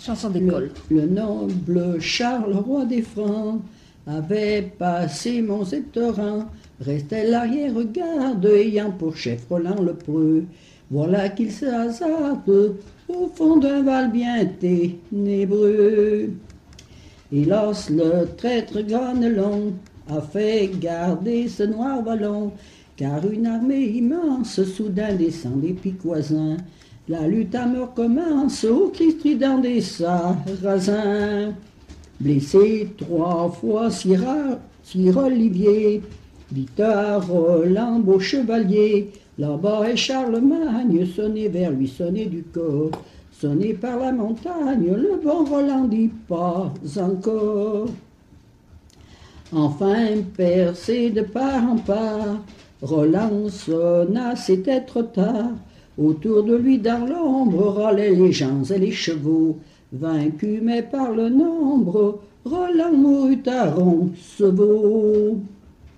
Chanson d'école. Le, le noble Charles, roi des Francs, avait passé Mont-Septorin, restait l'arrière-garde, ayant pour chef Roland le Preux. Voilà qu'il se hasarde au fond d'un val bien ténébreux. Hélas, le traître Granelon a fait garder ce noir vallon, car une armée immense soudain descend des pics voisins. La lutte à mort commence au cri strident des sarrasins. Blessé trois fois, Sir, Olivier, Victor Roland, beau chevalier, là-bas est Charlemagne, sonné vers lui, sonné du corps, sonné par la montagne, le bon Roland dit pas encore. Enfin, percé de part en part, Roland sonna, c'était trop tard. Autour de lui, dans l'ombre, râlaient les gens et les chevaux. Vaincu mais par le nombre, Roland mourut à Roncevaux.